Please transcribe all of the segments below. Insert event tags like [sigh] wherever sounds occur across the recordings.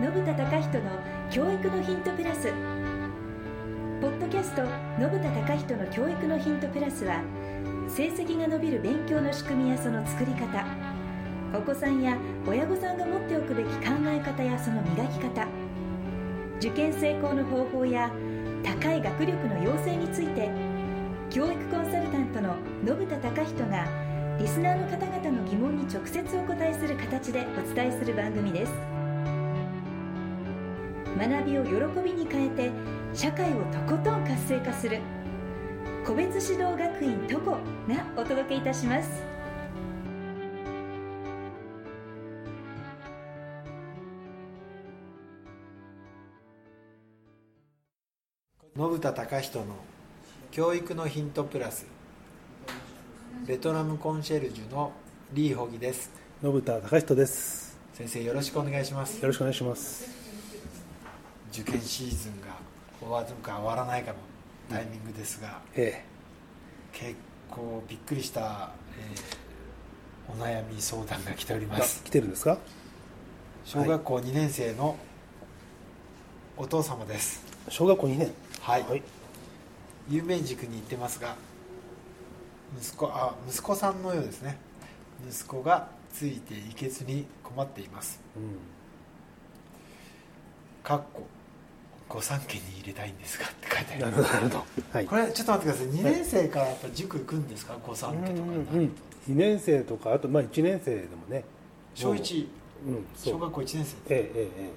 信田隆人の教育のヒントプラス。ポッドキャスト信田隆人の教育のヒントプラスは成績が伸びる勉強の仕組みやその作り方。お子さんや親御さんが持っておくべき考え方やその磨き方。受験成功の方法や高い学力の養成について教育コンサルタントの信田隆人がリスナーの方々の疑問に直接お答えする形でお伝えする番組です。学びを喜びに変えて社会をとことん活性化する。個別指導学院トコがお届けいたします。信田隆人の教育のヒントプラス。ベトナムコンシェルジュのリー・ホギです。信田隆人です。先生よろしくお願いします。よろしくお願いします受験シーズンが終わるか終わらないかのタイミングですが、え結構びっくりした、えーお悩み相談が来ております。来てるんですか？小学校2年生のお父様です。小学校2年？はい、はい。有名塾に行ってますが息子あ息子さんのようですね。息子がついていけずに困っています。うん。かっこ御三家に入れたいんですがって書いてありなます。なるほどはい。これちょっと待ってください。2年生からやっぱ塾行くんですか？御三うん家とか。になると、うんうん。2年生とかあとまあ1年生でもね。小1うん小学校1年生。ええええ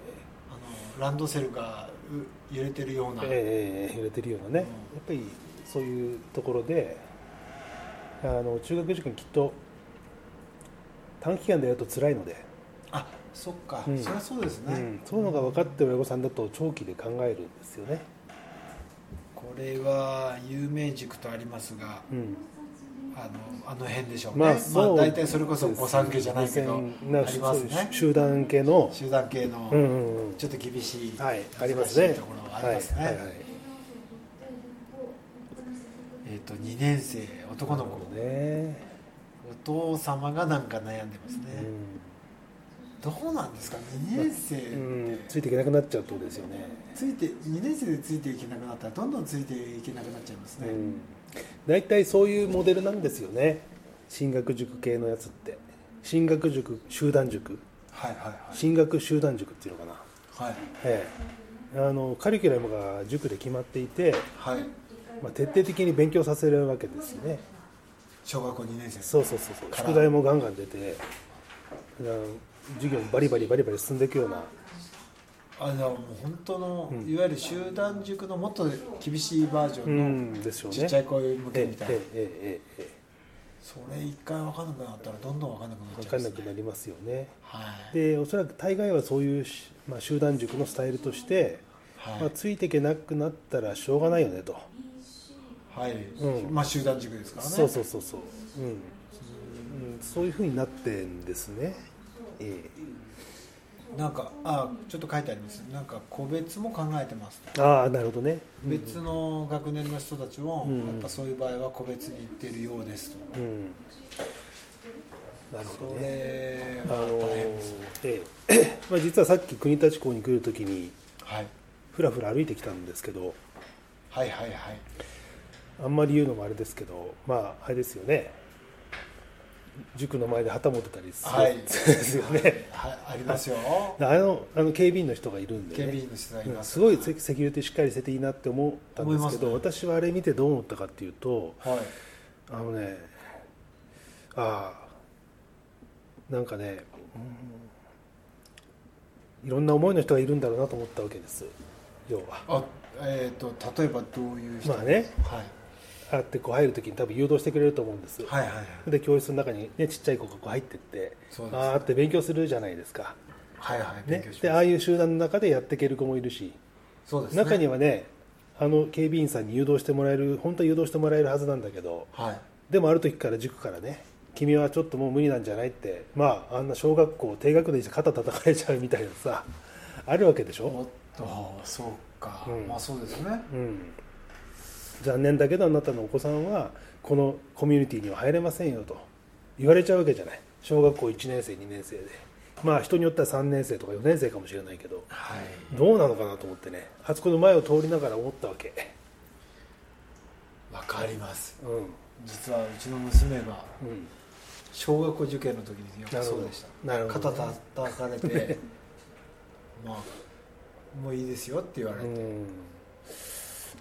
あのランドセルがう揺れてるような、ええ揺れてるようなね、うん。やっぱりそういうところであの中学受験きっと短期間でやると辛いので、あそっか、うん。そりゃそうですね、うん、そういうのが分かってる親御さんだと長期で考えるんですよね、これは有名塾とありますがうん、あのあの辺でしょうね、ままああそう。大体それこそ御三家じゃないけどなありますね。集団系の、集団系のうんうんうん。ちょっと厳しい、はい、ありますね。ところはありますね、はいはいはい。えっ、と2年生男の子、ね、お父様がなんか悩んでますね、うどうなんですか？2年生。って、んうん、ついていけなくなっちゃうってことですよね、ついて2年生でついていけなくなったらどんどんついていけなくなっちゃいますね、うん、大体そういうモデルなんですよね。進学塾系のやつって。進学塾集団塾。はいはい進学集団塾っていうのかな、はい。ええ、あのカリキュラムが塾で決まっていて、はい。はいまあ、徹底的に勉強させるわけですよね。小学校2年生。そうそうそうそう。宿題もガンガン出てあの授業もバリバリバリバリ進んでいくような。あじゃあもう本当の、うん。いわゆる集団塾のもっと厳しいバージョうンのちっちゃい子向けえみたいな、それ一回分かんなくなったらどんどん分かんなくなっ分ちゃうね。かんなくなりますよね。はい。でおそらく大概はそういうし、まあ、集団塾のスタイルとして、はい、まあ、ついていけなくなったらしょうがないよねと、はい。うん。まあ集団塾ですからね。そうそうそうそう、うん。うん、そういうふうになってんですね、えなんかあちょっと書いてあります。なんか個別も考えてますえああなるほどね、うん別の学年の人たちも、うん。やっぱそういう場合は個別に行ってるようですと、うん。なるほどそねれあのは大変ですええ。[coughs] まあ、実はさっき国立港に来るときにはい、ふらふら歩いてきたんですけどはいはいはい。あんまり言うのもあれですけどまああれですよね塾の前で旗持ってたりする、はい。ですよね。はい。ありますよ。あのあの警備員の人がいるんで、ね、警備員の人がいます。すごいセセキュリティしっかりしてていいなって思ったんですけど思います私はあれ見てどう思ったかっていうとはい。あのねああなんかね、うんいろんな思いの人がいるんだろうなと思ったわけです。要は。あえっ、と例えばどういう人まあね。はいあってこう入るときに多分誘導してくれると思うんです、はいはいはい。で教室の中に、ね、ちっちゃい子がこう入ってってそうです。あーって勉強するじゃないですか、はいはい勉ねでああいう集団の中でやっていける子もいるしそうですね。中にはねあの警備員さんに誘導してもらえる本当は誘導してもらえるはずなんだけどはい。でもある時から塾からね君はちょっともう無理なんじゃないってまああんな小学校低学年じゃ肩叩かれちゃうみたいなさあるわけでしょ、おっとそうか、うん。まあそうですね。うん、残念だけどあなたのお子さんはこのコミュニティには入れませんよと言われちゃうわけじゃない。小学校1年生2年生で。まあ人によっては3年生とか4年生かもしれないけど。はい。どうなのかなと思ってね。あそこの前を通りながら思ったわけ。わかります。うん。うん実はうちの娘が小学校受験の時によくそうでした。なるほど。肩叩かれて [laughs] まあもういいですよって言われて、うん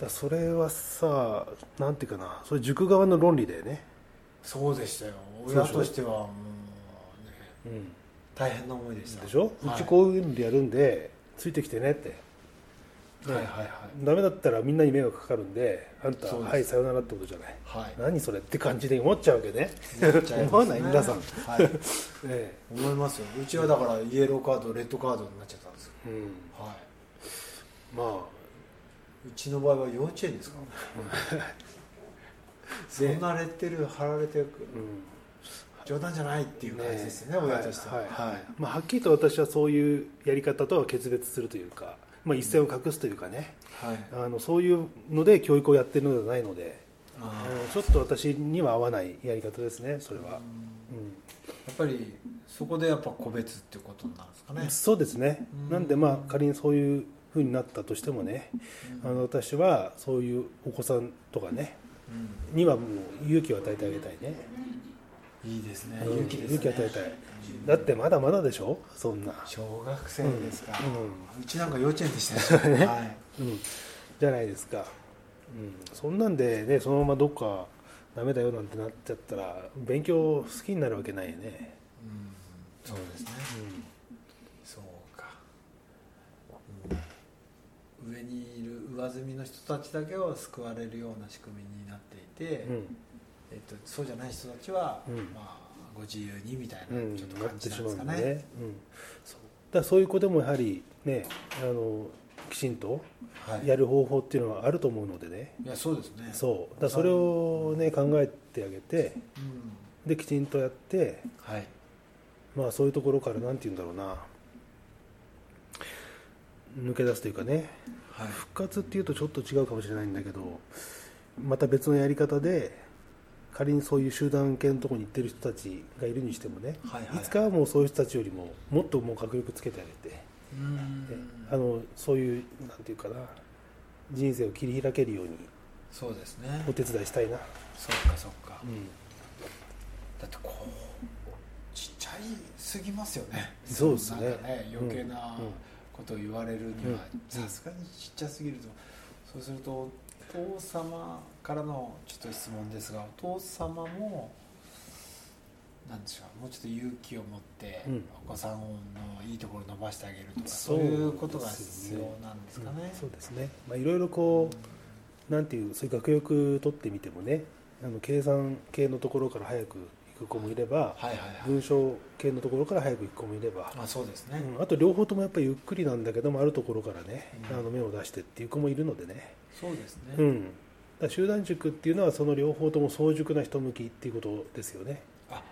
だそれはさなんていうかなそれ塾側の論理だよね、そうでしたよ。親としてはもうねうん、大変な思いでした。でしょ、はい。うちこういうのでやるんでついてきてねって、はいはいはい。ダメだったらみんなに迷惑かかるんであんたはいさよならってことじゃない。はい。何それって感じで思っちゃうわけね。思わない？皆さん、はい。え [laughs] 思いますよ。うちはだからイエローカードレッドカードになっちゃったんですよ。えうん、はい。まうちの場合は幼稚園ですか？らそんなレッテル貼られてあ、うん。冗談じゃないっていう感じですよね親としては。はいはい。はい。まあ、はっきりと私はそういうやり方とは決別するというか、まあ、一線を隠すというかね、はい。あのそういうので教育をやってるのではないので、ちょっと私には合わないやり方ですねそれは、ーやっぱりそこでやっぱ個別っていうことなんですかね。うんそうですね。うん。なんでまあ仮にそういうふうになったとしてもねあの私はそういうお子さんとかねうん。にはもう勇気を与えてあげたいね。いいですね。うん勇気ですね。勇気与えたい。だってまだまだでしょ？そんな、小学生ですか、ううちなんか幼稚園でしたよ、[laughs] ね。はい。うん、じゃないですか、うん、そんなんでねそのままどっかダメだよなんてなっちゃったら勉強好きになるわけないよね、うん、そうですね。うそうか、うん上にいる上積みの人たちだけを救われるような仕組みになっていて、ん。えっと、そうじゃない人たちは、うん。まあ、ご自由にみたいなちょっとなっ感じてしまうんなんですかね。うん、そう。だそういう子でもやはりねあのきちんとはい、やる方法っていうのはあると思うのでね。いやそうですね。そう。だそれをね考えてあげてうん。できちんとやってはい。まあそういうところからなんて言うんだろうな。抜け出すというかねはい。復活っていうとちょっと違うかもしれないんだけどまた別のやり方で仮にそういう集団系のところに行ってる人たちがいるにしてもね、はいはい。いつかはもうそういう人たちよりももっともう確力つけてあげて、あのそういうなんていうかな人生を切り開けるようにそうですね。お手伝いしたいな、そっかそっか。うん。だってこうちっちゃいすぎますよね。そうですね。ね余計なうんうんことを言われるにはうん。さすがにちっちゃすぎると。そうするとお父様からのちょっと質問ですがお父様もなんでしょうもうちょっと勇気を持ってうん。お子さんのいいところを伸ばしてあげるとか、そそうういうことが必要なんですかね。うん。そうですね、まあ、いろいろこうなんていうそういう学力取ってみてもねあの計算系のところから早く行く子もいれば、はいはいはい。文章系のところから早く行く子もいれば、まあそうですね、うんあと両方ともやっぱりゆっくりなんだけどもあるところからね、うん。あの目を出してっていう子もいるのでね、そうですね、うん、だ集団塾っていうのはその両方とも早熟な人向きっていうことですよね。あ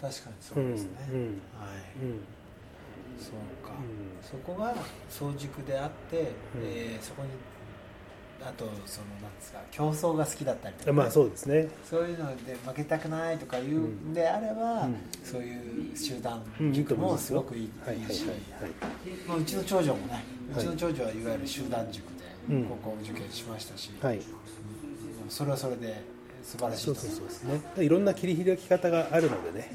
確かにそうですね、うんうん。はい。うん。そうか、うん。そこが早熟であって、うん。えーそこにあとそのなんですか競争が好きだったりとか、まあそうですね、そういうので負けたくないとかいうんであれば、うん。そういう集団塾もすごくいい,、し、はいまあ、うちの長女もねうはいちの長女はいわゆる集団塾でうん。高校受験しましたし、はい、うん。それはそれで素晴らしいそうそうそうですね。いろんな切り開き方があるのでね、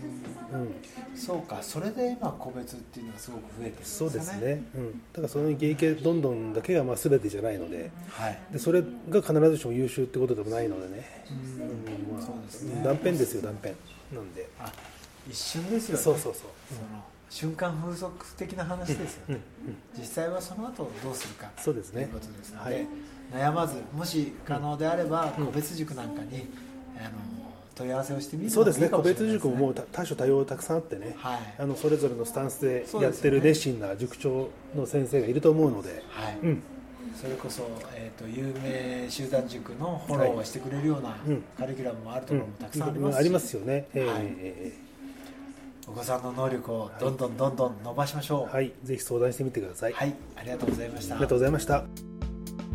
うん、そうか。それで今個別っていうのがすごく増えてるんですね。うですね、うん、だからその芸系どんどんだけがまあ全てじゃないので。はい。でそれが必ずしも優秀ってことでもないのでね、うん。うん。まあそうですね。断片ですよ断片。なんで、あ一瞬ですよね。そうそうそう、その瞬間風速的な話ですようんうね、ん、実際はその後どうするかそうですねということですので、はい。悩まずもし可能であればうん。個別塾なんかに、あの問い合わせをしてみるそうですね。個別塾ももう多多種多様たくさんあってね、はい。あのそれぞれのスタンスでやってる熱心な塾長の先生がいると思うので、はい、うん、それこそ、えー、と有名集団塾のフォローをしてくれるようなうん。カリキュラムもあるとこうんろもたくさんありますし、ありますよね、ええはいええお子さんの能力をどんどんどんどん伸ばしましょう。はい、ぜひ相談してみてください、はい、ありがとうございました。ありがとうございました。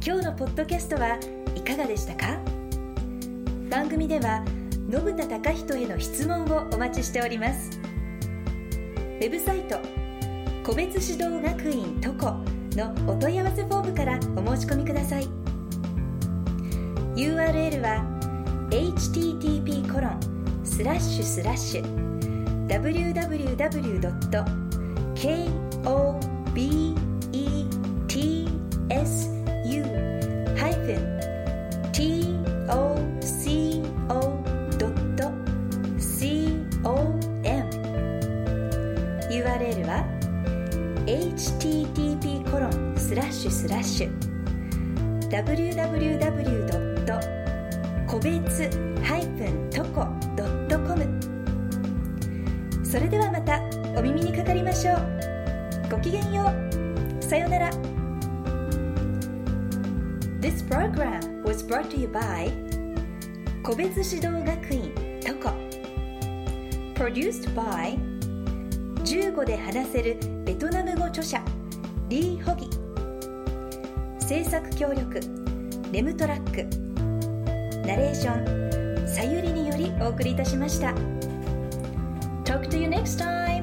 今日のポッドキャストはいかがでしたか？番組では信田貴人への質問をお待ちしております。ウェブサイト個別指導学院トコのお問い合わせフォームからお申し込みください。URL は http コロンスラッシュスラッシュ www.kobetsu-toco.com URL は http コロンスラッシュスラッシュ www. 個別それではまたお耳にかかりましょう。ごきげんよう。さようなら。This program was brought to you by 個別指導学院トコ Produced by 15で話せるベトナム語著者リー・ホギ。制作協力レムトラック。ナレーションさゆりによりお送りいたしました。Talk to you next time!